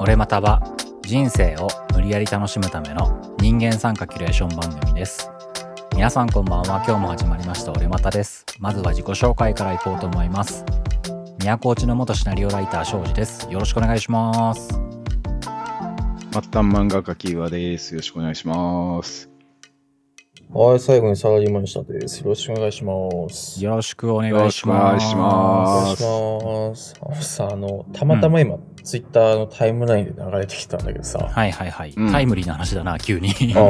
俺または人生を無理やり楽しむための人間参加キュレーション番組です。皆さんこんばんは。今日も始まりました俺またです。まずは自己紹介からいこうと思います。宮古内の元シナリオライター庄司です。よろしくお願いします。末端漫画家キーワです。よろしくお願いします。はい、最後にサラリーマンしたです。よろしくお願いします。よろしくお願いしよろしくお願ますお願いします。さ、あの、たまたま今、ツイッターのタイムラインで流れてきたんだけどさ、はいはいはい、うんタイムリーな話だな急にあ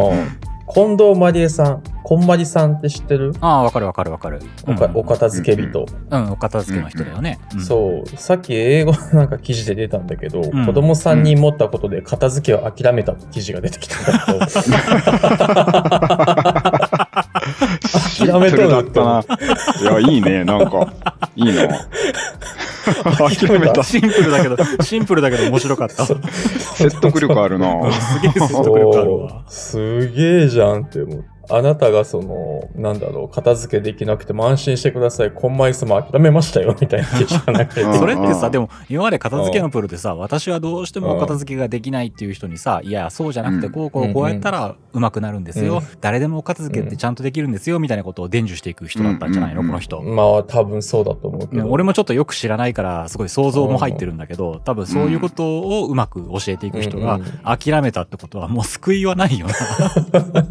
近藤まりえさん、こんまりさんって知ってる、ああわかるわかるわかる。おかお片付け人、うんお片付けの人だよね、うんそう、さっき英語のなんか記事で出たんだけど、ん。子供3人持ったことで片付けを諦めたって記事が出てきたんだけど、諦めとるだったな。いや、いいね。なんか、いいな。諦めた。シンプルだけどシンプルだけど面白かったす説得力あるな。げえ説得力あるわすげえじゃんって思う。あなたがその、なんだろう、片付けできなくても安心してください。コンマイスも諦めましたよ、みたいな記事がなくて。う んそれってさ、でも今まで片付けのプロでさ、私はどうしてもお片付けができないっていう人にさ、いや、そうじゃなくて、うん。こうこうこうやったらうまくなるんですよ。うん。誰でもお片付けってちゃんとできるんですよ、みたいなことを伝授していく人だったんじゃないの、うんこの人。まあ、多分そうだと思うけねど。俺もちょっとよく知らないから、すごい想像も入ってるんだけど、多分そういうことをうまく教えていく人が諦めたってことはもう救いはないよ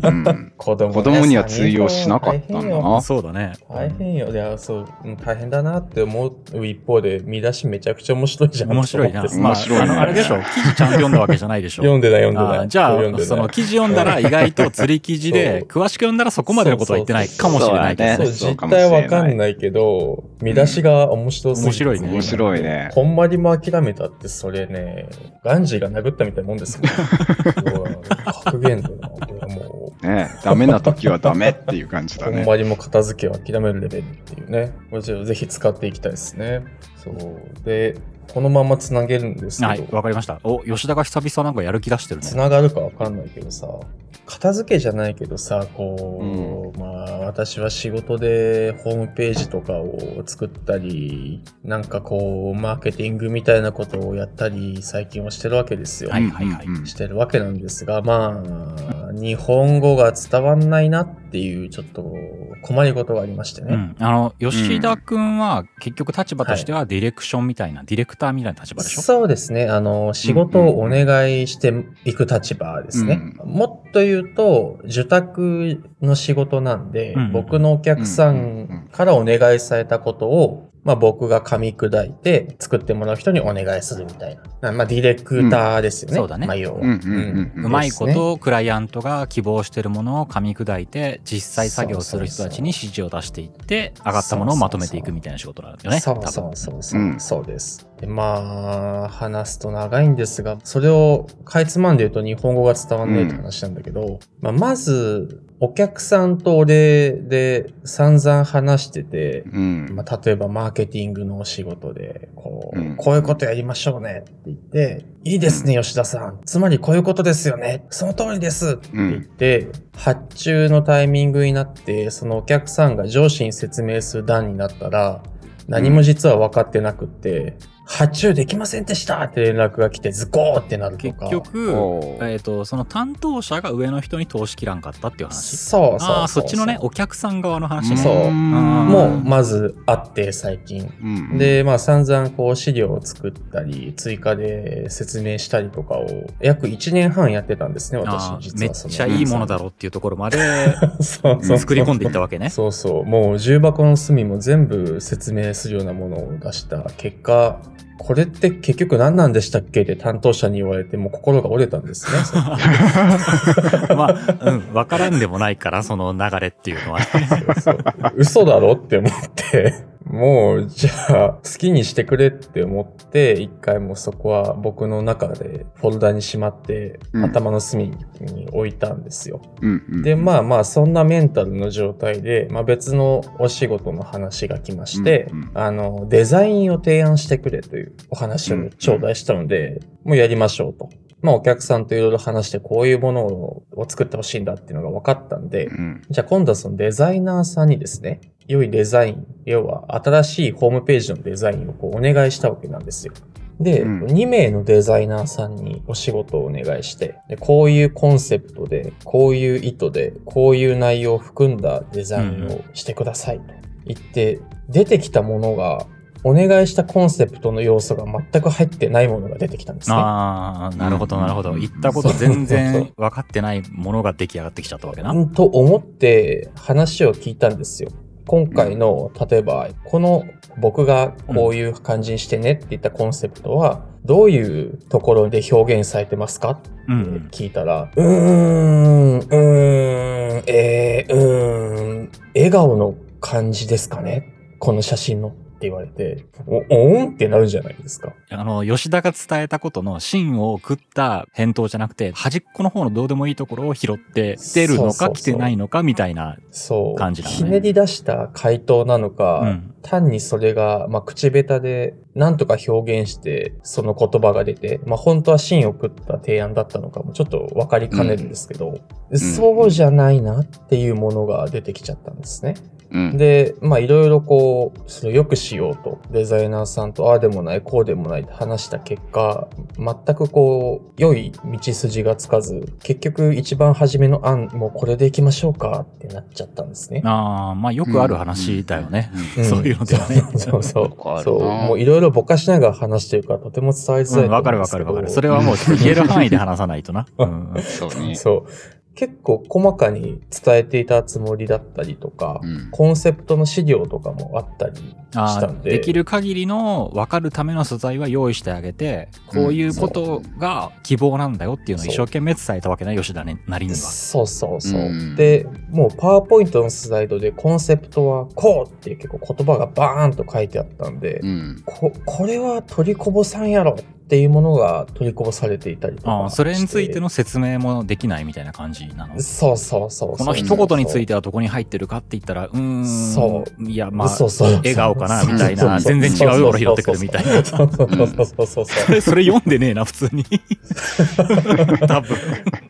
うん 子供,、子供には通用しなかったんだな。な。そうだね。大変よ。いや、そう、うん大変だなって思う一方で、見出しめちゃくちゃ面白いじゃん。面白いな。面白いねあの、あれでしょ？記事ちゃんと読んだわけじゃないでしょ。読んでない読んでない。じゃあ、その記事読んだら意外と釣り記事で、詳しく読んだらそこまでのことは言ってないかもしれないけどそう、ね。実態わかんないけど、見出しが面白すぎて面白いね面白いね。こんまりも諦めたって、それね、ガンジーが殴ったみたいなもんですもん。うわ格言だな。これはもねダメな時はダメっていう感じう、だね。こんまりも片付けを諦めるレベルっていうね。こちらぜひ使っていきたいですね。そう。で、このままつなげるんですけど、はい、わかりました。お、吉田が久々なんかやる気出してるねつ。ながるかわかんないけどさ、片付けじゃないけどさ、こう、まあ、私は仕事でホームページとかを作ったり、なんかこう、マーケティングみたいなことをやったり、最近はしてるわけですよ。はいはいはいうんうんしてるわけなんですが、まあ、日本語が伝わんないなっていう、ちょっと困りごとがありましてね。うん。あの、吉田くんは結局立場としてはディレクションみたいな、ディレクターみたいな立場でしょ？そうですね。あの、仕事をお願いしていく立場ですね。もっと言うと、受託の仕事なんで、うん僕のお客さんからお願いされたことを、まあ僕が噛み砕いて作ってもらう人にお願いするみたいな。まあディレクターですよね。うんそうだねまあ要は。うんうんうんうんうまいことクライアントが希望してるものを噛み砕いて実際作業する人たちに指示を出していって上がったものをまとめていくみたいな仕事なんだよね。そうそうそうそう、うんそうです。でまあ、話すと長いんですが、それをかいつまんで言うと日本語が伝わんないって話なんだけど、まあ、まず、お客さんと俺で散々話してて、うん。まあ、例えばマーケティングのお仕事で、こう、うんこういうことやりましょうねって言って、いいですね、吉田さん。つまりこういうことですよね。その通りですって言って、発注のタイミングになって、そのお客さんが上司に説明する段になったら、何も実は分かってなくって、発注できませんでしたって連絡が来てズコーってなると結か。局、おーえっとその担当者が上の人に通し切らんかったっていう話。そうそうそうああそっちのねお客さん側の話ね。そううんもうまずあって最近。うんで、まあ散々こう資料を作ったり、追加で説明したりとかを約1年半やってたんですね、私実は。めっちゃいいものだろうっていうところまで そうそうそう作り込んでいったわけね。そうそう。もう重箱の隅も全部説明するようなものを出した結果、これって結局何なんでしたっけって担当者に言われて、もう心が折れたんですね。まあ、うん、わからんでもないから、その流れっていうのはね。そう嘘だろって思って、もう、じゃあ、好きにしてくれって思って、一回もうそこは僕の中でフォルダにしまって、うん。頭の隅に置いたんですよ。うんうんで、まあまあ、そんなメンタルの状態で、まあ別のお仕事の話が来まして、うんうん。あの、デザインを提案してくれというお話を頂戴したので、もうやりましょうと。まあお客さんといろいろ話してこういうものを作ってほしいんだっていうのが分かったんで、うん。じゃあ今度はそのデザイナーさんにですね、良いデザイン、要は新しいホームページのデザインをこうお願いしたわけなんですよ。で、うん2名のデザイナーさんにお仕事をお願いしてで、こういうコンセプトで、こういう意図で、こういう内容を含んだデザインをしてくださいと言って、出てきたものが、お願いしたコンセプトの要素が全く入ってないものが出てきたんですね。ああ、なるほど、なるほど。うん言ったこと全然分かってないものが出来上がってきちゃったわけな。うんと思って話を聞いたんですよ。今回の、例えば、この僕がこういう感じにしてねって言ったコンセプトは、どういうところで表現されてますか？ってうん。聞いたら、うーん、うーん、えー、うーん、笑顔の感じですかね？この写真の言われて、お、おーんってなるじゃないですか。あの、吉田が伝えたことの芯を食った返答じゃなくて、端っこの方のどうでもいいところを拾って、来てるのかそうそうそう来てないのかみたいな。そう。感じなのねひねり出した回答なのか、うん。単にそれが、まあ、口下手で、なんとか表現して、その言葉が出て、まあ、本当は芯を食った提案だったのかもちょっと分かりかねるんですけど、そうじゃないなっていうものが出てきちゃったんですね。うん。で、まあ、いろいろこう、それを良くしようと、デザイナーさんと、ああでもない、こうでもないって話した結果、全くこう、良い道筋がつかず、結局一番初めの案、もうこれでいきましょうかってなっちゃったんですね。ああ、まあよくある話だよね。うん。そういうのではねそうそう そう。もういろいろぼかしながら話してるからとても伝わりづらいうん、わかるわかるわかる。それはもう言える範囲で話さないとな。うん。そうね。そう。結構細かに伝えていたつもりだったりとか、うん。コンセプトの資料とかもあったりしあたんで。ーできる限りの分かるための素材は用意してあげて、こういうことが希望なんだよっていうのを一生懸命伝えたわけね、吉田ねなりには。そうそうそう。うんで、もうパワーポイントのスライドでコンセプトはこうっていう結構言葉がバーンと書いてあったんで、うん。ここれは取りこぼさんやろっていうものが取りこぼされていたりとかああ、それについてのの説明もできないみたいな感じなの？そうそうそうこの一言についててはどこに入ってるかって言ったら、うーん。そいや、まあ、そうそう笑顔かなみたいな、全然違うところ拾ってくるみたいな。そうそうそうそうそうそれ、それ読んでねえな、普通に。多分。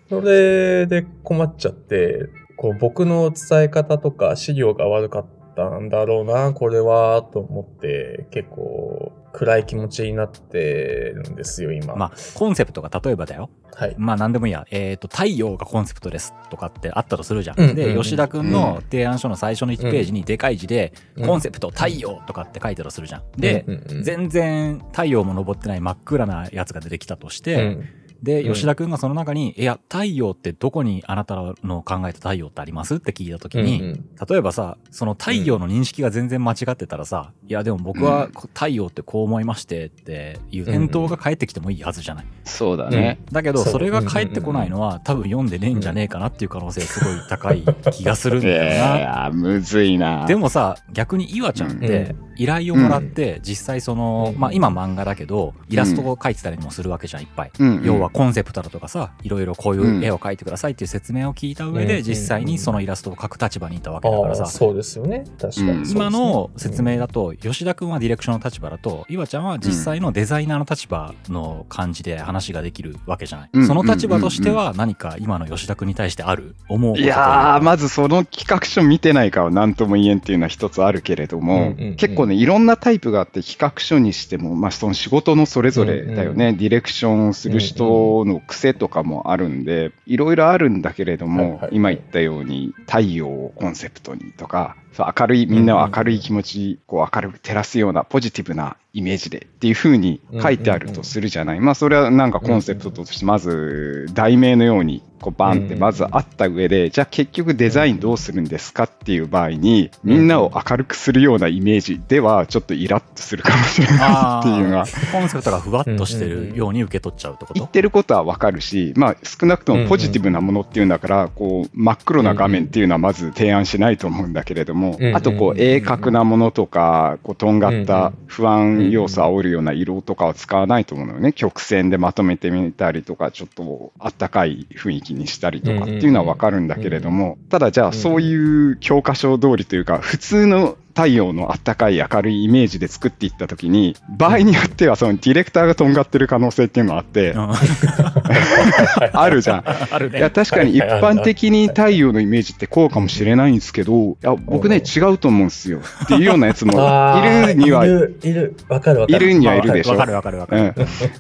それで困っちゃって、こう僕の伝え方とか資料が悪かったんだろうな、これは、と思って、結構暗い気持ちになってるんですよ、今。まあ、コンセプトが例えばだよ。はい。まあ、なんでもいいや。えっ、と、太陽がコンセプトですとかってあったとするじゃん。うんうんうんで、吉田くんの提案書の最初の1ページにでかい字で、うんコンセプト太陽とかって書いてるとするじゃん。で、うんうんうん全然太陽も昇ってない真っ暗なやつが出てきたとして、うんで、うん。吉田くんがその中に、いや、太陽ってどこにあなたの考えた太陽ってありますって聞いたときに、うんうん。例えばさ、その太陽の認識が全然間違ってたらさ、いやでも僕はこ太陽ってこう思いましてっていう返答が返ってきてもいいはずじゃない。そうだね。だけど、それが返ってこないのは多分読んでねえんじゃねえかなっていう可能性すごい高い気がするんいだよな。やー、むずいな。でもさ、逆に岩ちゃんって依頼をもらって実際その、うん。まあ今漫画だけど、イラストを描いてたりもするわけじゃん、いっぱい。うん、要はコンセプトだとかさいろいろこういう絵を描いてくださいっていう説明を聞いた上でうん。実際にそのイラストを描く立場にいたわけだからさ。そうですよね。確かに。ね、今の説明だと吉田君はディレクションの立場だと岩ちゃんは実際のデザイナーの立場の感じで話ができるわけじゃない、うん。その立場としては何か今の吉田君に対してある思うこととい。やー、まずその企画書見てないから何とも言えんっていうのは一つあるけれども、うんうんうん。結構ね、いろんなタイプがあって、企画書にしても、まあ、その仕事のそれぞれだよね、ディレクションする人の癖とかもあるんで、いろいろあるんだけれども、今言ったように、太陽をコンセプトにとか、そう明るい、みんなを明るい気持ち、こう明るく照らすようなポジティブなイメージでっていう風に書いてあるとするじゃない。まあ、それはなんかコンセプトとして、まず、題名のように、こうバンってまずあった上で、じゃあ結局デザインどうするんですかっていう場合に、みんなを明るくするようなイメージでは、ちょっとイラッとするかもしれないあっていうのが、ーコンセプトがふわっとしてるように受け取っちゃうってこと？言ってることはわかるし、まあ少なくともポジティブなものっていうんだから、こう真っ黒な画面っていうのはまず提案しないと思うんだけれどもうん、あとこう鋭角なものとか、こうとんがった不安要素を煽るような色とかは使わないと思うのよね。曲線でまとめてみたりとか、ちょっとあったかい雰囲気にしたりとかっていうのはわかるんだけれども、ただじゃあそういう教科書通りというか、普通の太陽のあったかい明るいイメージで作っていったときに、場合によってはそのディレクターがとんがってる可能性っていうのもあって、うん あるじゃん。あるね。いや、確かに一般的に太陽のイメージってこうかもしれないんですけど、いや、僕ね、違うと思うんですよ。っていうようなやつも いるには、いる、いる、わかるわかる。いるにはいるでしょわかるわかるわかる。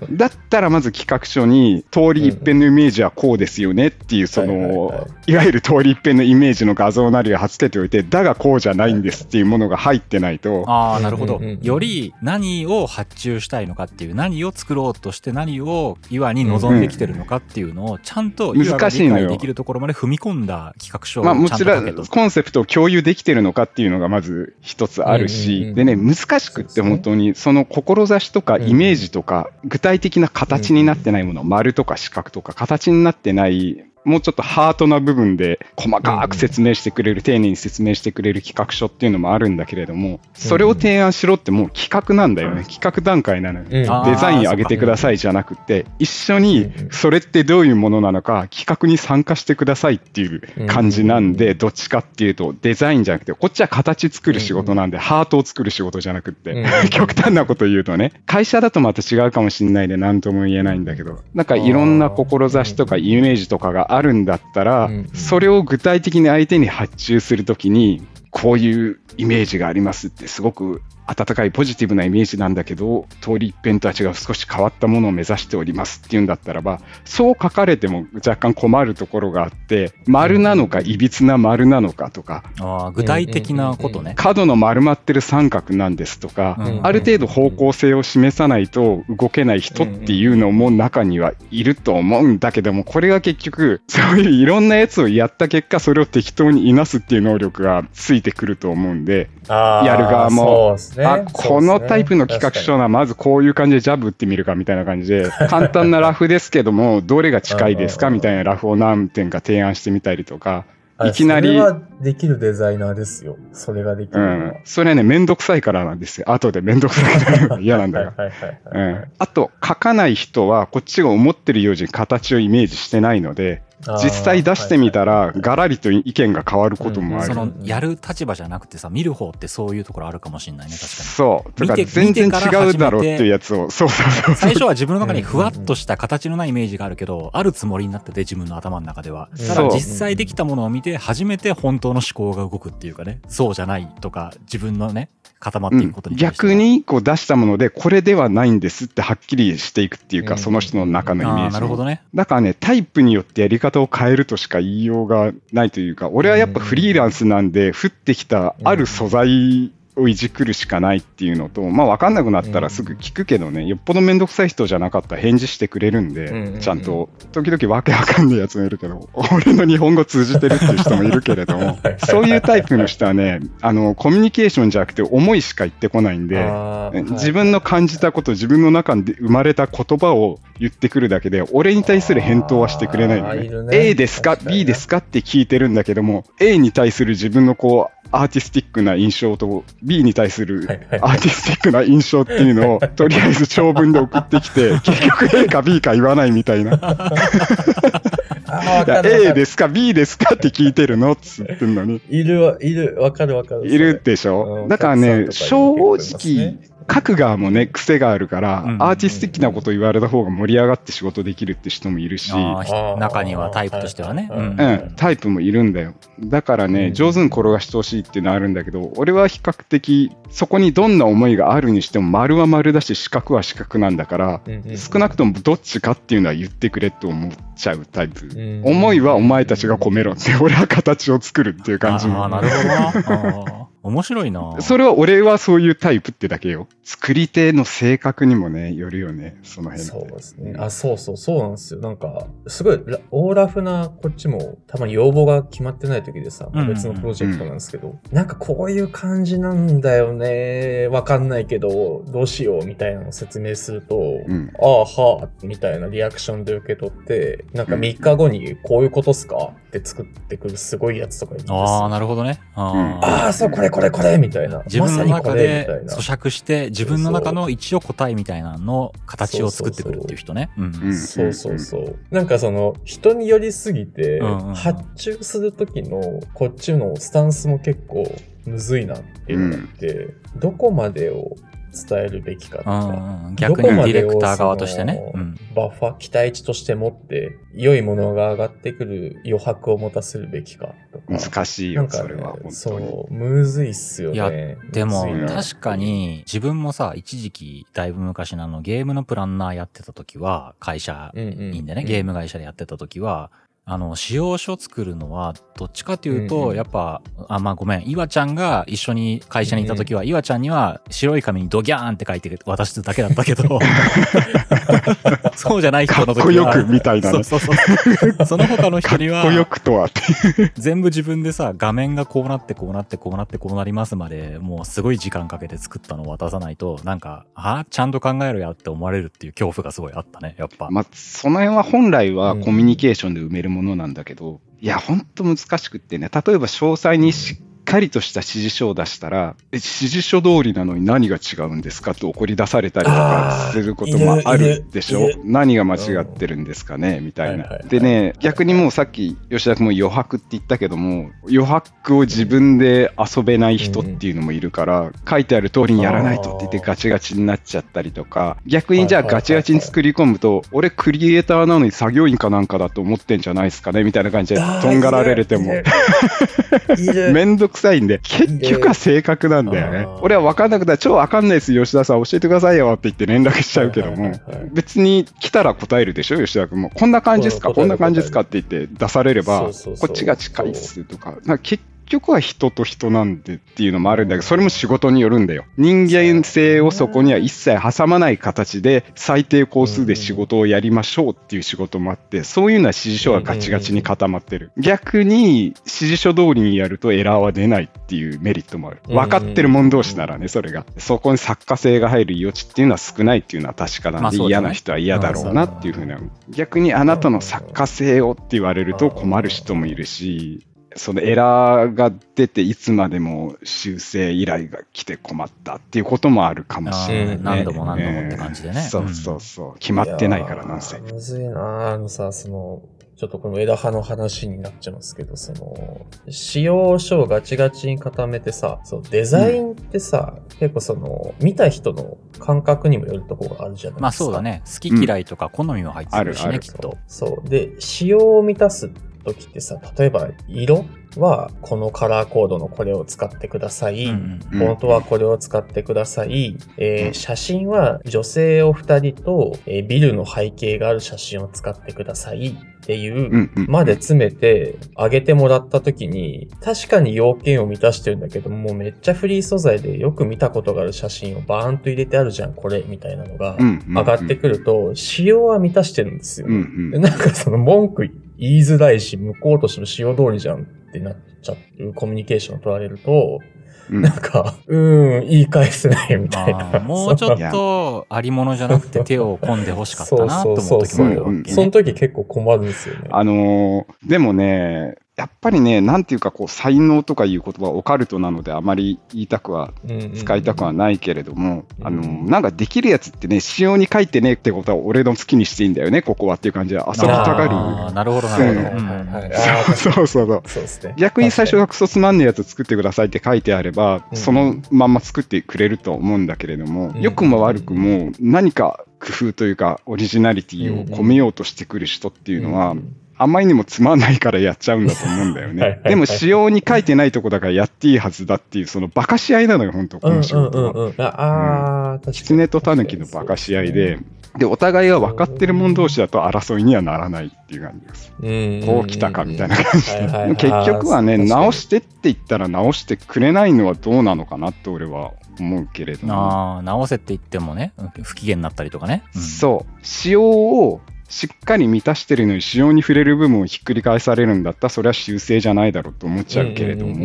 うん、だったらまず企画書に通り一遍のイメージはこうですよねっていうそのいわゆる通り一遍のイメージの画像なりを貼っ付けておいてだがこうじゃないんですっていうものが入ってないと。ああ、なるほど。うんうんうん。より何を発注したいのかっていう、何を作ろうとして何を岩に望んできてるのかっていうのを、ちゃんと岩が難しいのよ。理解できるところまで踏み込んだ企画書をまあもちろん。コンセプトを共有できてるのかっていうのがまず一つあるうんうんうん。しでね難しくって本当にその志とかイメージとか具体的な形になってないもの丸とか四角とか形になってないもうちょっとハートな部分で細かく説明してくれる、丁寧に説明してくれる企画書っていうのもあるんだけれども、それを提案しろってもう企画なんだよね。企画段階なのよ。うんデザイン上げてくださいじゃなくて、一緒うにそれってどういうものなのか、企画に参加してくださいっていう感じなんで、どっちかっていうと、デザインじゃなくて、こっちは形作る仕事なんで、ハートを作る仕事じゃなくって 極端なこと言うとね、会社だとまた違うかもしれないで、なんとも言えないんだけど、なんかいろんな志とかイメージとかがあるんだったらうん。うん、それを具体的に相手に発注するときに、こういうイメージがありますって、すごく温かいポジティブなイメージなんだけど、通り一遍とは違う少し変わったものを目指しておりますっていうんだったらば、そう書かれても若干困るところがあって、丸なのか、いびつな丸なのかとか、あー具体的なことね。角の丸まってる三角なんですとか、うん。ある程度方向性を示さないと動けない人っていうのも中にはいると思うんだけども、これが結局、そういういろんなやつをやった結果、それを適当にいなすっていう能力がついてくると思うんで、やる側もそうですねあ、このタイプの企画書な、まずこういう感じでジャブ打ってみるかみたいな感じで、簡単なラフですけども、どれが近いですかうんみたいなラフを何点か提案してみたりとか、あいきなりそれはできるデザイナーですよ。それができる。うん、それはね、めんどくさいからなんですよ。後でめんどくさくなるのが嫌なんだよ。うん、あと、書かない人は、こっちが思ってるように形をイメージしてないので、実際出してみたら、はいはいはいガラリと意見が変わることもある。その、やる立場じゃなくてさ、見る方ってそういうところあるかもしれないね、確かに。そう。とか、見て全然違うだろうっていうやつを、そうそうそう。最初は自分の中にふわっとした形のないイメージがあるけど、あるつもりになってて自分の頭の中では。たそうだ実際できたものを見て初めて本当の思考が動くっていうかね、そうじゃないとか自分のね、固まっていくことに対して。は逆にこう出したもので、これではないんですってはっきりしていくっていうか、うん。その人の中のイメージを。なるほどね。だからね、タイプによってやり方を変えるとしか言いようがないというか、俺はやっぱフリーランスなんで、降ってきたある素材をいじくるしかないっていうのと、まあ分かんなくなったらすぐ聞くけどね、よっぽどめんどくさい人じゃなかったら返事してくれるんうんうんうで、ん。ちゃんと、時々わけわかんないやつもいるけど、俺の日本語通じてるっていう人もいるけれども、そういうタイプの人はね、あの、コミュニケーションじゃなくて思いしか言ってこないんで、自分の感じたこと、自分の中で生まれた言葉を言ってくるだけで、俺に対する返答はしてくれないのね。ね。A ですか確か ?B ですか？って聞いてるんだけども、A に対する自分のこう、アーティスティックな印象と、B に対するアーティスティックな印象っていうのを、とりあえず長文で送ってきて、結局 A か B か言わないみたいな。A るですか ?B ですかって聞いてるのっつってんのに。いるわ、いる、わかるわかる。いるでしうんょだからね、お正直書く側もね、癖があるから、うんアーティスティックなこと言われた方が盛り上がって仕事できるって人もいるし、中にはタイプとしてはね。うんうん、タイプもいるんだよ。だからね、うん上手に転がしてほしいっていうのはあるんだけど、俺は比較的、そこにどんな思いがあるにしても、丸は丸だし、四角は四角なんだから、少なくともどっちかっていうのは言ってくれって思っちゃうタイプ。うん思いはお前たちが込めろって、俺は形を作るっていう感じも。ああ、なるほどな。面白いな。それは俺はそういうタイプってだけよ。作り手の性格にもね、よるよね、その辺って。そうですね。あ、そうそう、そうなんですよ。なんか、すごいラ、オーラフなこっちも、たまに要望が決まってない時でさ、うんうんうん別のプロジェクトなんですけど、なんかこういう感じなんだよね、わかんないけど、どうしようみたいなのを説明すると、うん。ああ、はあ、みたいなリアクションで受け取って、なんか3日後にこういうことっすかって作ってくるすごいやつとかいるんですよ。ああ、なるほどね。あーああ、そう、これこれこれみたいな。自分のまさにこ中れみたいな。で咀嚼して、自分の中の一応答えみたいなの形を作ってくるっていう人ね。うんうんそうそうそう。なんかその、人によりすぎてうんうんうん、発注する時のこっちのスタンスも結構むずいなっていうのがあって、どこまでを伝えるべきかとうか、んうん、逆にディレクター側としてね。バッファー、期待値として持って、良いものが上がってくる余白を持たせるべきかとか。難しいよ、ねそれは本当に。そう、むずいっすよいやね。でも確かに自分もさ、一時期だいぶ昔のあのゲームのプランナーやってた時は、会社うんうん員でね、ゲーム会社でやってた時は、あの、使用書作るのは、どっちかというと、うんうんやっぱ、あ、まあごめん、岩ちゃんが一緒に会社にいた時は、岩ちゃんには白い紙にドギャーンって書いて渡してただけだったけど、そうじゃない人の時は。かっこよくみたいなねそうそうそう。その他の人にはかっこ、よくとはって。全部自分でさ、画面がこうなってこうなってこうなってこうなりますまで、もうすごい時間かけて作ったのを渡さないと、なんか、あちゃんと考えろやって思われるっていう恐怖がすごいあったね、やっぱ。まあ、その辺は本来はコミュニケーションで埋めるものものなんだけど、いや、ほんと難しくってね、例えば詳細にしかりとした指示書を出したら、え指示書通りなのに何が違うんですかって怒り出されたりとかすることもあるでしょ？何が間違ってるんですかね？みたいな。はいはいは。いでね、逆にもうさっき吉田君も余白って言ったけども、余白を自分で遊べない人っていうのもいるから、書いてある通りにやらないとって言ってガチガチになっちゃったりとか、逆にじゃあはいはいはい。ガチガチに作り込むと、俺クリエイターなのに作業員かなんかだと思ってんじゃないですかね？みたいな感じでとんがられても。いる。めんどくさいんで、結局は性格なんだよね。俺は分かんなくて、超分かんないです、吉田さん、教えてくださいよって言って連絡しちゃうけども。別に来たら答えるでしょ、吉田君も。こんな感じですか、うんこんな感じですか？って言って出されれば、こっちが近いっすとか、か結局は人と人なんでっていうのもあるんだけど、それも仕事によるんだよ。人間性をそこには一切挟まない形で、最低工数で仕事をやりましょうっていう仕事もあって、そういうのは指示書はガチガチに固まってる。逆に、指示書通りにやるとエラーは出ないっていうメリットもある。うん分かってるもん同士ならね、それが。そこに作家性が入る余地っていうのは少ないっていうのは確かなんで、嫌な人は嫌だろうなっていうふうな。逆にあなたの作家性をって言われると困る人もいるし、そのエラーが出ていつまでも修正依頼が来て困ったっていうこともあるかもしれない、ね何度も何度もって感じでねえーそうそうそう。決まってないからなんせむずいなあのさ、その、ちょっとこの枝葉の話になっちゃいますけど、その、使用書をガチガチに固めてさ、そうデザインってさ、結構その、見た人の感覚にもよるところがあるじゃないですか。まあそうだね。好き嫌いとか好みも入ってるしね、うんあるあるきっと。そう。で、仕様を満たす時ってさ、例えば色はこのカラーコードのこれを使ってください。うんうんフォントはこれを使ってください。えーうん写真は女性を二人と、えービルの背景がある写真を使ってくださいっていう。まで詰めて上げてもらった時に、確かに要件を満たしてるんだけど、もうめっちゃフリー素材でよく見たことがある写真をバーンと入れてあるじゃん、これ、みたいなのが上がってくると、仕様は満たしてるんですよ。うんうんでなんかその文句言いづらいし、向こうとしても仕様通りじゃんってなっちゃうコミュニケーションを取られると、うんなんか、うーん、言い返せないみたいな。まあ、もうちょっとありものじゃなくて手を込んで欲しかったなと思う時もあるわけね。その時結構困るんですよね。あのーでもね、やっぱりね、なんていうか、こう、才能とかいう言葉はオカルトなので、あまり言いたくは、使いたくはないけれども、うんあのーなんかできるやつってね、仕様に書いてねってことは、俺の好きにしていいんだよね、ここはっていう感じで、遊びたがる。あーなるほど、なるほど。そうそうそう。そうですね。逆に最初確がクソつまんねえやつ作ってくださいって書いてあれば、うんそのまんま作ってくれると思うんだけれども、うん良くも悪くも何か工夫というかオリジナリティを込めようとしてくる人っていうのは、んあまりにもつまんないからやっちゃうんだと思うんだよはいはいはい。ねでも仕様に書いてないとこだからやっていいはずだっていう、そのバカし合いなのよ、本当こうんうんの仕事は。うんうん。ああー、確かに。狐と狸のバカし合いで、で、お互いが分かってる者同士だと争いにはならないっていう感じです。うん、こう来たかみたいな感じで。はいはいはい結局はね、直してって言ったら直してくれないのはどうなのかなって俺は思うけれども。ああ、直せって言ってもね、不機嫌になったりとかね。うんそう。仕様をしっかり満たしてるのに仕様に触れる部分をひっくり返されるんだったらそれは修正じゃないだろうと思っちゃうけれども、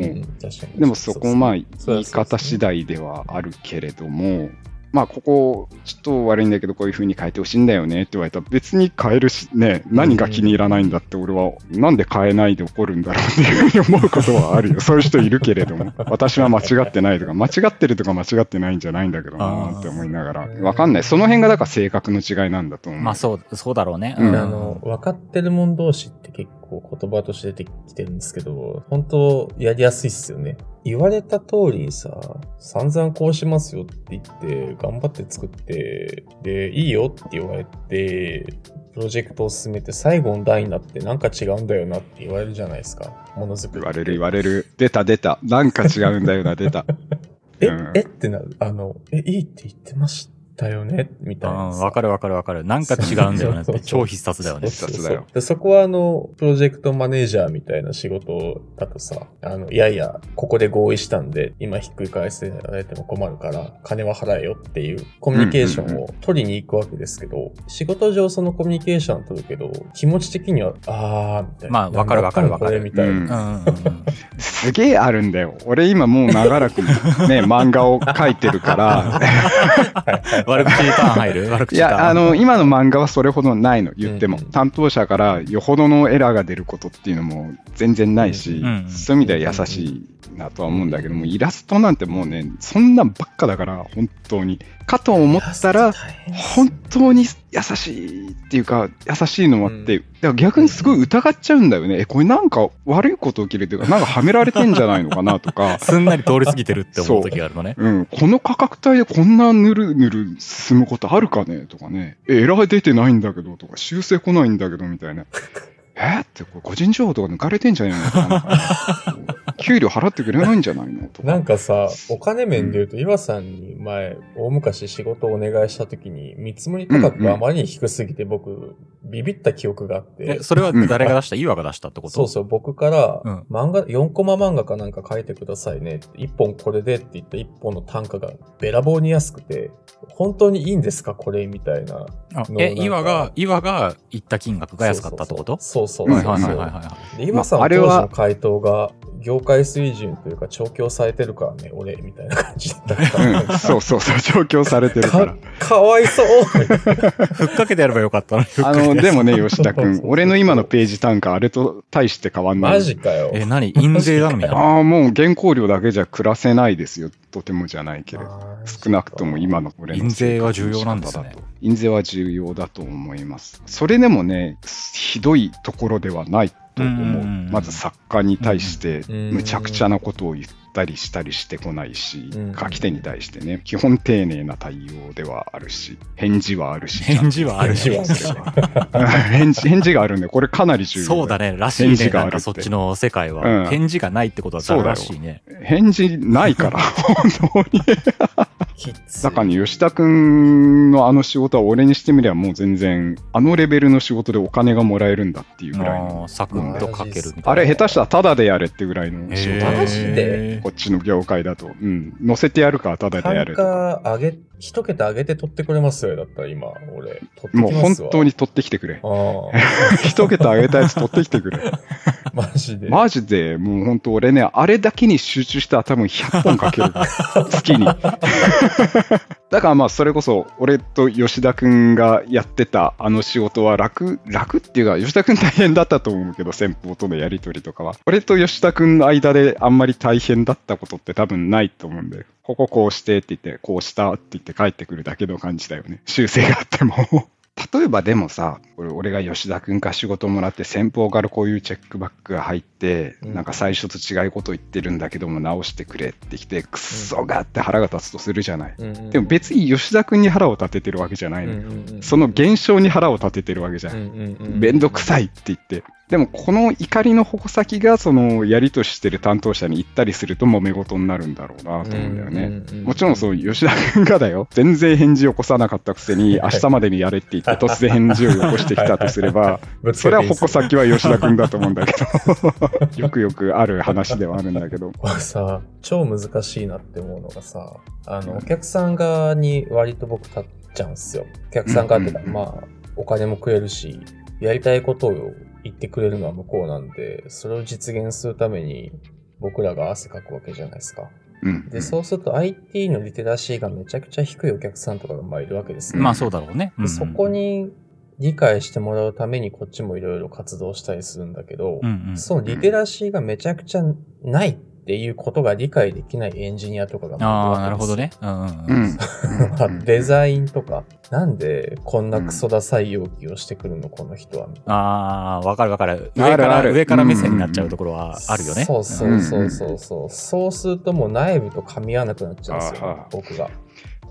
でもそこもまあ言い方次第ではあるけれども、まあここちょっと悪いんだけどこういう風に変えてほしいんだよねって言われたら別に変えるしね何が気に入らないんだって俺はなんで変えないで怒るんだろうっていうふうに思うことはあるよ。そういう人いるけれども。私は間違ってないとか間違ってるとか間違ってないんじゃないんだけどなって思いながら。わかんない。その辺がだから性格の違いなんだと思う。まあそう、そうだろうね。うん。あの、分かってる者同士って結こう言葉として出てきてるんですけど、本当やりやすいっすよね。言われた通りさ、散々こうしますよって言って、頑張って作って、で、いいよって言われて、プロジェクトを進めて最後の段になってなんか違うんだよなって言われるじゃないですか。ものづくり。言われる言われる。出た出た。なんか違うんだよな、出た。え、うんえってなる。あの、え、いいって言ってましたよねみたいなうん、さ。わかるわかるわかる。なんか違うんだよねって。超必殺だよね。必殺だよでそこはあの、プロジェクトマネージャーみたいな仕事だとさ、あの、いやいや、ここで合意したんで、今ひっくり返していただいても困るから、金は払えよっていうコミュニケーションを取りに行くわけですけど、仕事上そのコミュニケーションを取るけど、気持ち的には、あー、みたいな。まあわかるわかるわかるみたいな。うんうんうん。すげえあるんだよ。俺今もう長らくね、漫画を描いてるから、悪口ターン入る？悪い口ターン。や、あの、今の漫画はそれほどないの、言っても。うん担当者からよほどのエラーが出ることっていうのも全然ないし、うんそういう意味では優しいなとは思うんだけども、イラストなんてもうね、そんなんばっかだから、本当に。かと思ったら、本当に優しいっていうか、優しいのもあって、だから逆にすごい疑っちゃうんだよね。え、これなんか悪いこと起きるっていうか、なんかはめられてんじゃないのかなとか、すんなり通り過ぎてるって思う時があるのね。うん、この価格帯でこんなぬるぬる進むことあるかねとかね、え、エラー出てないんだけどとか、修正来ないんだけどみたいな。え？って、これ個人情報とか抜かれてんじゃないのとかな。んか、給料払ってくれないんじゃないの？とか。なんかさ、お金面で言うと、岩さんに前、大昔仕事をお願いしたときに、見積もり価格があまりに低すぎて、僕、ビビった記憶があって。え、、それは誰が出した？岩が出したってこと？そうそう、僕からうん、漫画、4コマ漫画かなんか書いてくださいね。って、1本これでって言った1本の単価がべらぼうに安くて、本当にいいんですか？これみたいな。え、岩が、岩が言った金額が安かったってこと？そうそうそう。はいはいはいはい岩さんまああれはは当時の回答が、業界水準というか調教されてるからね、俺、みたいな感じだったから。うん、そうそうそう、調教されてるからか。かわいそう。ふっかけてやればよかったのあの、でもね、吉田君、俺の今のページ単価、あれと大して変わんない。マジかよ。え、何？印税頼みなの？ああ、もう原稿料だけじゃ暮らせないですよ。とてもじゃないけれど。少なくとも今の俺の印税は重要なんだと印税は重要だと思います。それでもね、ひどいところではないと思う。うんうんうんまず作家に対して、うんむちゃくちゃなことを言ったりしたりしてこないしうん、書き手に対してね、基本丁寧な対応ではあるし、返事はあるし。返事はあるし。返事は返事があるんで、これかなり重要。そうだね。らしいね。返事があるってなんかそっちの世界うんは。返事がないってことはだらしいね。返事ないから、本当に。だからね、吉田くんのあの仕事は俺にしてみればもう全然、あのレベルの仕事でお金がもらえるんだっていうぐらいの。サクッと書けるあれ下手したらタダでやれってぐらいの仕事でこっちの業界だと。うん。乗せてやるからタダで？や単れとか。価上げ、一桁上げて取ってくれます？よ。だったら今、俺。もう。本当に取ってきてくれ。ああ、一桁上げたやつ取ってきてくれ。マジで。マジで、もう本当俺ね、あれだけに集中したら多分100本かける。月に。だからまあそれこそ俺と吉田くんがやってたあの仕事は楽、楽っていうか吉田くん大変だったと思うけど先方とのやりとりとかは。俺と吉田くんの間であんまり大変だったことって多分ないと思うんで、こここうしてって言って、こうしたって言って帰ってくるだけの感じだよね。修正があっても。例えばでもさ、俺俺が吉田君から仕事もらって先方からこういうチェックバックが入って、うんなんか最初と違うこと言ってるんだけども直してくれってきて、くっそがって腹が立つとするじゃない。うんうんでも別に吉田君に腹を立ててるわけじゃないのよ。その現象に腹を立ててるわけじゃん。めんどくさい。いって言って。でもこの怒りの矛先がそのやりとしてる担当者に行ったりすると揉め事になるんだろうなと思うんだよね。もちろんそう、吉田君がだよ、全然返事を起こさなかったくせに、明日までにやれって言って、突然返事を起こしてきたとすれば、それは矛先は吉田君だと思うんだけど、よくよくある話ではあるんだけど、これさ、超難しいなって思うのがさ、あの、お客さん側に割と僕立っちゃうん。ですよ。お客さん側ってまあ、お金もくれるし、やりたいことを言ってくれるのは向こうなんで、それを実現するために僕らが汗かくわけじゃないですか。うん。で、そうすると IT のリテラシーがめちゃくちゃ低いお客さんとかがまあいるわけですね。まあそうだろうね。でそこに理解してもらうためにこっちもいろいろ活動したりするんだけど、うんうん、そのリテラシーがめちゃくちゃないっっていうことが理解できないエンジニアとかがああ、なるほどね。ね。うんうん デザインとか、なんでこんなクソダサい要求をしてくるの、この人は。ああ、わかるわかる。あ上から、るある上から目線になっちゃうところはあるよね。そうそうそうそうそう。そうするともう内部と噛み合わなくなっちゃうんですよ僕が。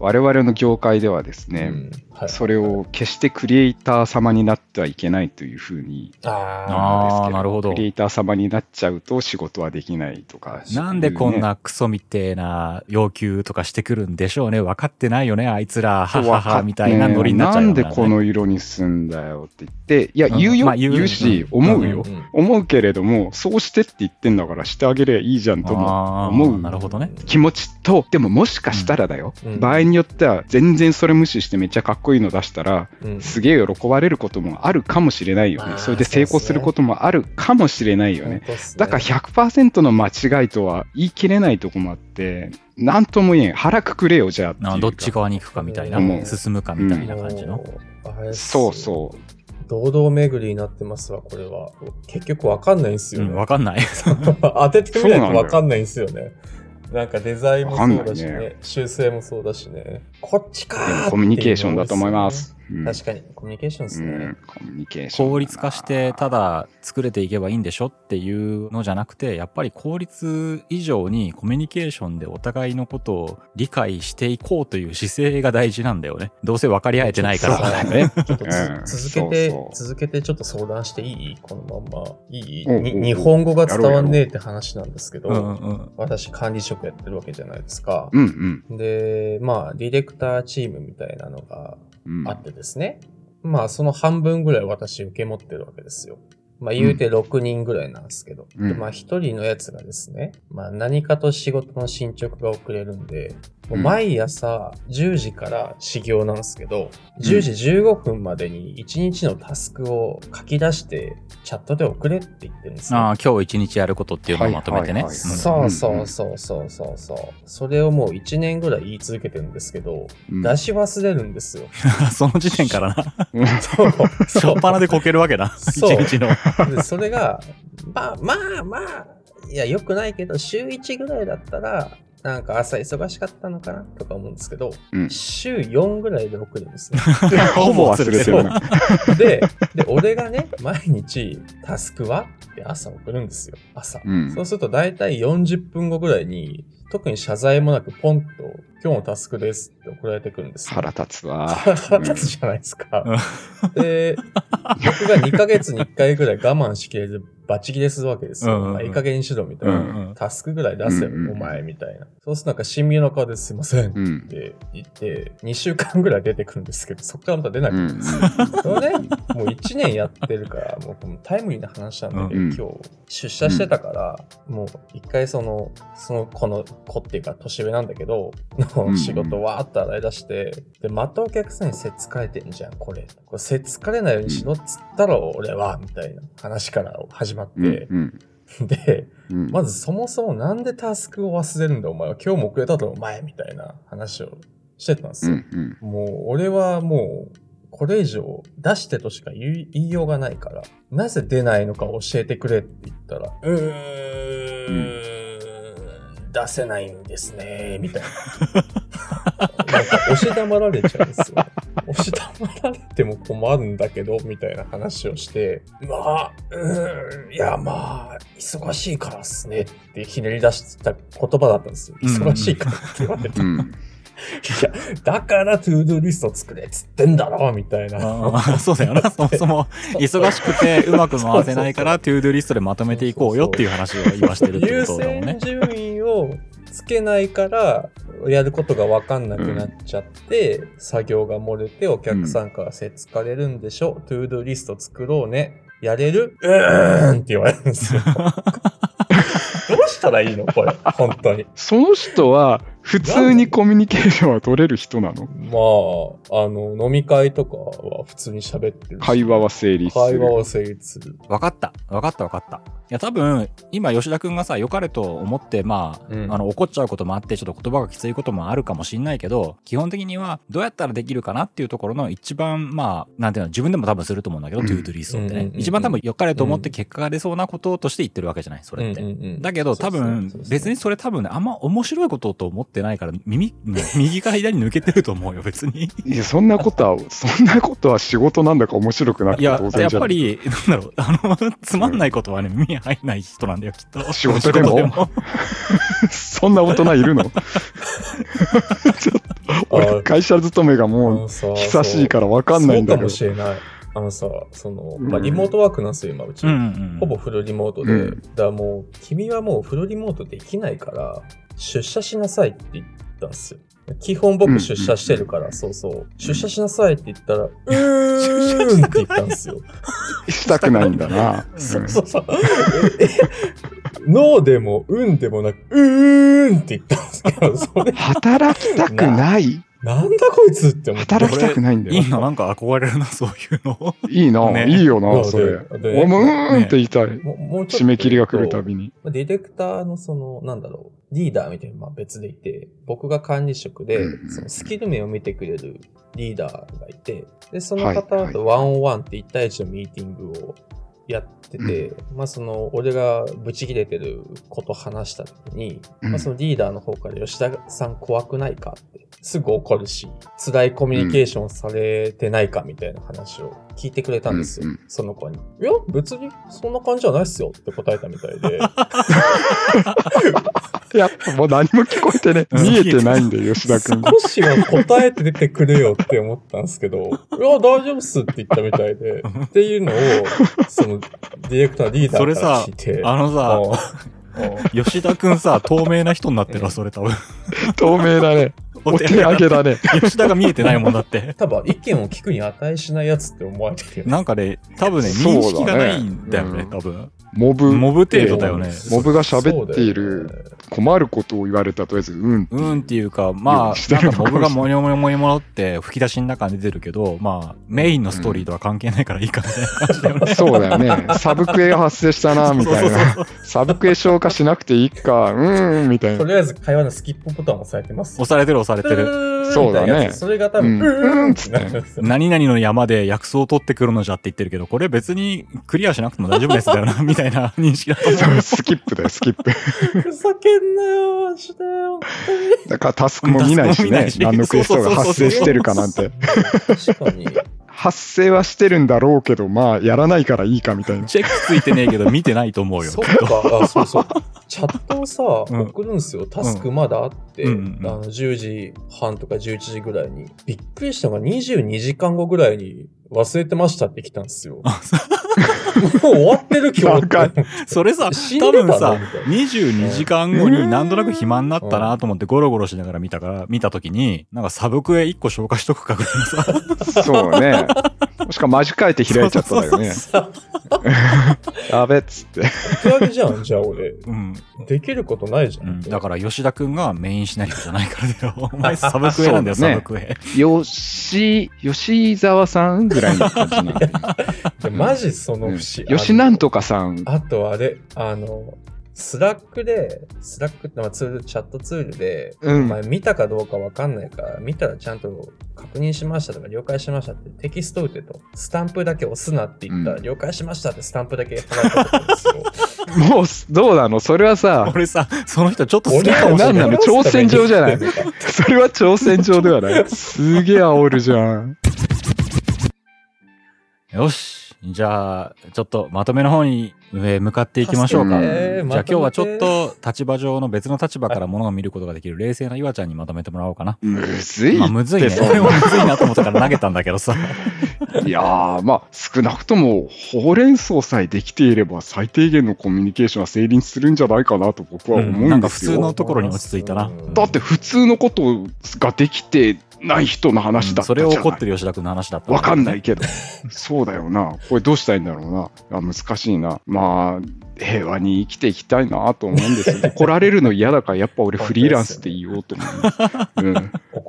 我々の業界ではですね、うんはい。それを決してクリエイター様になってはいけないというふうにあなるほど。ク。リエイター様になっちゃうと仕事はできないとか、なんでこんなクソみてえな要求とかしてくるんでしょうね。分かってないよね、あいつら。ははは、みたいなノリになっちゃうよね。なんでこの色にすんだよって言って、いや、うん言うよ、まあ言う言うし、うん思うよ、うん思うけれども、そうしてって言ってんだからしてあげりゃいいじゃんともああ、思うなるほどね。気持ちと、でももしかしたらだよ、うん。場合によっては全然それ無視してめっちゃかっこいいの出したら、うんすげえ喜ばれることもあるかもしれないよね。それで成功することもあるかもしれないよね。ねだから100%の間違いとは言い切れないとこもあって、なんとも言えん。腹くくれよ、じゃあっていうかあどっち側に行くかみたいな。進むかみたいな感じの。もうあれっすそうそう。堂々巡りになってますわ、これは。結局わかんないんですよね。うん、わかんない。当ててみないとわかんないんですよね。なんかデザインもそうだしねね修正もそうだしね。こっちかコミュニケーションだと思います。うん確かに、コミュニケーションですね。うんコミュニケーション。効率化してただ作れていけばいいんでしょっていうのじゃなくてやっぱり効率以上にコミュニケーションでお互いのことを理解していこうという姿勢が大事なんだよねどうせ分かり合えてないからね。ちょっとつうん続けてそうそう続けてちょっと相談していい？このまんま。いい？おうおうおうに日本語が伝わんねえって話なんですけど、うんうんうん私管理職やってるわけじゃないですか。うんうんで、まあ、ディレクターチームみたいなのがうん。あってですね。まあ、その半分ぐらい私受け持ってるわけですよ。まあ、言うて6人ぐらいなんですけど。うん。で、まあ、1人のやつがですね、まあ、何かと仕事の進捗が遅れるんで、もううん。毎朝10時から始業なんですけど、10時15分までに1日のタスクを書き出して、チャットで送れって言ってるんですよ。ああ今日一日やることっていうのをまとめてね、そうそうそうそうそうそう。それをもう1年ぐらい言い続けてるんですけど、うん。出し忘れるんですよ。その時点からな。う んそう。初っ端でこけるわけだ。一そう。日ので、それが、まあまあまあ、いや、良くないけど、週1ぐらいだったら、なんか朝忙しかったのかなとか思うんですけど、うん週4ぐらいで送るんですよ。ほぼ忘れてるな。で、で、俺がね、毎日タスクは？って朝送るんですよ。朝。うんそうすると大体40分後ぐらいに、特に謝罪もなくポンと、今日のタスクですって送られてくるんですよ。腹立つわ。腹立つじゃないですか。で、僕が2ヶ月に1回ぐらい我慢しきれず、バチ切れするわけですよ。うんうんうんまあいい加減にしろみたいな。うんうんタスクぐらい出せよ、うんうんお前みたいな。そうするとなんか神妙な顔ですいませんっうん。て言って、2週間ぐらい出てくるんですけど、そこからまた出なくて、うん。それね、もう1年やってるから、もうタイムリーな話なんだけど、うん今日出社してたから、もう一回その、その子の子っていうか年上なんだけど、の 仕事わーっと洗い出して、で、またお客さんにせっつかれてんじゃん、これ。これせっつかれないようにしろっつったら、俺は、みたいな話から始まっうんて、うん。で、うん。まずそもそもなんでタスクを忘れるんだお前は。今日も遅れただろお前みたいな話をしてたんですよ。うんうん。もう俺はもうこれ以上出してとしか言い言いようがないからなぜ出ないのか教えてくれって言ったらうーん出せないんですねみたいな。なんか押し黙られちゃうんですよ。押し黙られても困るんだけどみたいな話をしてまあうーんいやまあ忙しいからっすねってひねり出した言葉だったんですよ。忙しいからって言われてうんいや、だからトゥードゥリスト作れっつってんだろみたいな。ああそうだよな そもそも忙しくてうまく回せないから to do リストでまとめていこうよっていう話を今してるっていうことだもんね優先順位をつけないから、やることが分かんなくなっちゃって、作業が漏れてお客さんからせっつかれるんでしょ、 to do リスト作ろうね。やれる？うーんって言われるんですよ。どうしたらいいの？これ。本当に。その人は普通にコミュニケーションは取れる人なの？まあ、あの、飲み会とかは普通に喋ってるし会話は成立する。会話は成立する。わかった。わかったわかった。いや、多分、今、吉田くんがさ、良かれと思って、まあ、うんあの、怒っちゃうこともあって、ちょっと言葉がきついこともあるかもしんないけど、基本的には、どうやったらできるかなっていうところの一番、まあ、なんていうの、自分でも多分すると思うんだけど、うんトゥードゥリストってね一番多分、良かれと思って結果が出そうなこととして言ってるわけじゃない、それって。うんうんうんだけど多分別にそれ多分ねあんま面白いことと思ってないから耳 右から左に抜けてると思うよ別にいや、そんなことは、そんなことは仕事なんだか面白くなくていや当然じゃん。やっぱりなんだろうあのつまんないことはね耳に入んない人なんだよきっと仕事でも？そんな大人いるの？ちょっと、俺、会社勤めがもう久しいから分かんないんだけど。そうかもしれない。あのさ、その、うんまあ、リモートワークなんですよ、今、うち。うんうんほぼフルリモートで。うんだからもう、君はもうフルリモートできないから、出社しなさいって言ったんですよ。基本僕出社してるから、そうそう。出社しなさいって言ったら、うーんって言ったんですよ。したくないんだな。そうそうそう。えノーでも、うんでもなく、うーんって言ったんですけど、それ、働きたくない？なんだこいつって思って。働きたくないんだよいい。ななんか憧れるなそういうのいいな、ねいいよな、それ。うーんって言いたい。締め切りが来るたびに。まあディレクターのその、なんだろう、リーダーみたいなのは別でいて、僕が管理職でうん、そのスキル面を見てくれるリーダーがいて、で、そのはい方とワンオンワンって1対1のミーティングをやってて、まあその、俺がブチ切れてること話した時に、うんまあそのリーダーの方から吉田さん怖くないかって、すぐ怒るし、辛いコミュニケーションされてないかみたいな話を聞いてくれたんですよ、うんうんその子に。いや、別にそんな感じじゃないっすよって答えたみたいで。い や、もう何も聞こえてね、うん見えてないんだよ、吉田くん。少しは答えて出てくれよって思ったんですけど、いや、大丈夫っすって言ったみたいで、っていうのを、その、ディレクター、リーダーからそれさ聞いて、あのさ 吉田くんさ透明な人になってるわそれ多分。透明 だね。お手上げだね。吉田が見えてないもんだって。多分意見を聞くに値しないやつって思われてるよね。なんかね多分ね。認識がないんだよねうん。多分モブ。モブ程度だよねモブが喋っている困ることを言われたとりあえず、うん。うんっていうか、まあ、なんかモブがモニョモニョモニョモニョって吹き出しの中に出てるけど、まあ、メインのストーリーとは関係ないからいいかみたいな感じだよね。そうだよね。サブクエが発生したな、みたいな。サブクエ消化しなくていいか、うーん、みたいな。とりあえず会話のスキップボタンを押されてます。押されてる押されてる。るそうだねそれが多分、うんうーんって。何々の山で薬草を取ってくるのじゃって言ってるけど、これ別にクリアしなくても大丈夫ですだよな、みたいな認識だと思う。そうスキップだよ、スキップ。ふざけんなよ、マジで、本当に。だからタスクも見ないしね何のクエストが発生してるかなんて。確かに。発生はしてるんだろうけど、まあ、やらないからいいかみたいな。チェックついてねえけど、見てないと思うよ。そっか、あ、そうそう。チャットをさ、うん送るんですよ。タスクまだあって、うんうんうんあの10時半とか11時ぐらいに。びっくりしたのが22時間後ぐらいに忘れてましたって来たんですよ。もう終わってる今日って。それさ、多分さみたいな、22時間後になんとなく暇になったなと思ってゴロゴロしながら見たから、見たときに、なんかサブクエ1個消化しとくかぐらいのさ、そうね。もしかマジ書いて開いちゃっただよね。さ、やべっつって。手上げじゃん、じゃあ俺。うん。できることないじゃ。うんん、だから吉田くんがメインシナリオじゃないからだよ。お前サブクエなんだよ、ねサブクエ。吉、吉沢さんぐらいの感じなんだよでマジそのうん節。吉なんとかさん。あとあれ、あの、スラックで、スラックってまあツール、チャットツールで、うんお前見たかどうかわかんないから、見たらちゃんと確認しましたとか了解しましたってテキスト打てと、スタンプだけ押すなって言ったら、うん了解しましたってスタンプだけ貼られたことですよ。もう、どうなの？それはさ、俺さ、その人ちょっと好き俺かもしれない。何なの？挑戦状じゃない？それは挑戦状ではない。すげえ煽るじゃん。よし。じゃあ、ちょっとまとめの方に上向かっていきましょうか。じゃあ今日はちょっと立場上の別の立場からものを見ることができる冷静な岩ちゃんにまとめてもらおうかな。むずいまあむずいね。って俺もむずいなと思ったから投げたんだけどさ。いやー、まあ、少なくとも、ほうれん草さえできていれば、最低限のコミュニケーションは成立するんじゃないかなと僕は思うんですよ。なんか普通のところに落ち着いたな。だって普通のことができてない人の話だったそ。れを怒ってる吉田君の話だったわかんないけけど。そうだよな。これどうしたいんだろうな。あ難しいな。まあ、平和に生きていきたいなと思うんですよ。怒られるの嫌だから、やっぱ俺フリーランスで言おうと思います。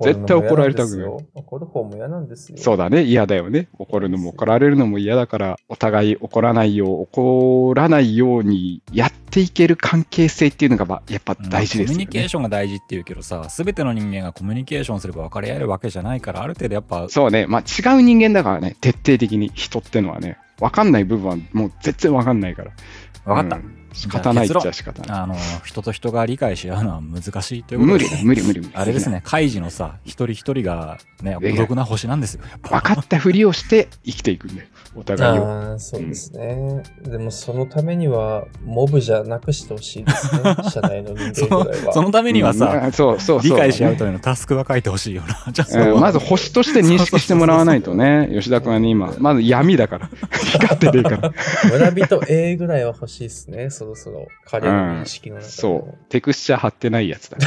絶対怒られたくない怒る方も嫌なんですよ。そうだね。嫌だよね。怒るのも怒られるのも嫌だから、お互い怒らないよう、怒らないようにやっていける関係性っていうのが、まあやっぱ大事ですよね。コミュニケーションが大事っていうけどさ、すべての人間がコミュニケーションすれば分かり合えるわけじゃないから、ある程度やっぱ、そうね。まあ違う人間だからね。徹底的に人ってのはね。わかんない部分はもう絶対わかんないから。分かった。うん仕方ないっちじゃ仕方ない。あの、人と人が理解し合うのは難しいということで無理だ、無理無理無理。あれですね、カイジのさ、一人一人がね、孤独な星なんですよ。分かったふりをして生きていくんで、お互いを。ああ、そうですね。でもそのためには、モブじゃなくしてほしいですね。社内の人そ間ぐらいは。のそのためにはさ、うんそうそうそう理解し合うためのタスクは書いてほしいよな。じゃあそうんうまず星として認識してもらわないとね、吉田君はね、今、まず闇だから、光ってねえから。村人 A ぐらいは欲しいですね。そろそろ。彼の認識の中でも。そう、テクスチャー貼ってないやつだか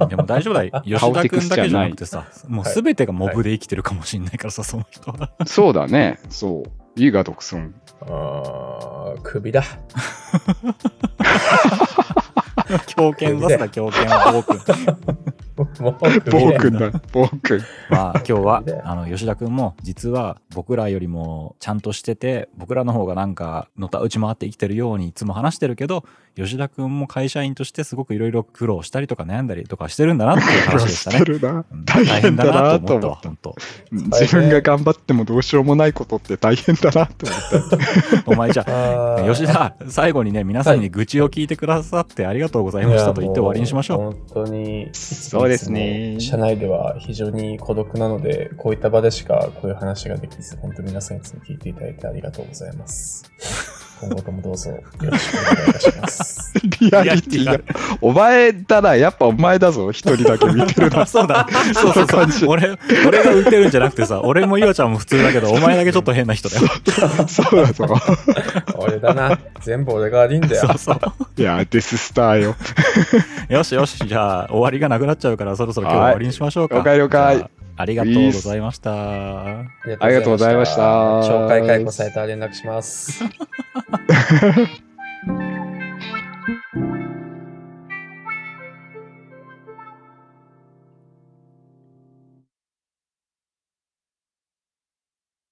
ら。でも大丈夫だよ。吉顔テ田君だけじゃクスチャーなくてさ、もうすべてがモブで生きてるかもしれないからさ、その人は。そうだね、そう。伊賀独尊。あー首だ。狂犬出すな、狂犬は暴君。もう首暴君だ、暴君。まあ今日はであの吉田君も実は僕らよりもちゃんとしてて僕らの方がなんかのたうち回って生きてるようにいつも話してるけど吉田君も会社員としてすごくいろいろ苦労したりとか悩んだりとかしてるんだなっていう話でしたね。してるなうん。大変だなと思った。本当自分が頑張ってもどうしようもないことって大変だなと思った。お前じゃあ吉田最後にね皆さんに愚痴を聞いてくださってありがとうございましたと言って終わりにしましょう本当に。そうですね社内では非常に孤独なので、こういった場でしかこういう話ができず、本当に皆さんいつも聞いていただいてありがとうございます。今後ともどうぞよろしくお願いいたします。リアリティが。お前だな、やっぱお前だぞ、一人だけ見てるな。そうだ。そうそうそう。俺、俺が浮いてるんじゃなくてさ、俺も岩ちゃんも普通だけど、お前だけちょっと変な人だよ。そうだぞ。俺だな。全部俺が悪いんだよ。そうそう。いや、デススターよ。よしよし、じゃあ終わりがなくなっちゃうから、そろそろ今日は終わりにしましょうか。了解了解あありがとうございました。ありがとうございました懲戒解雇されたら連絡します。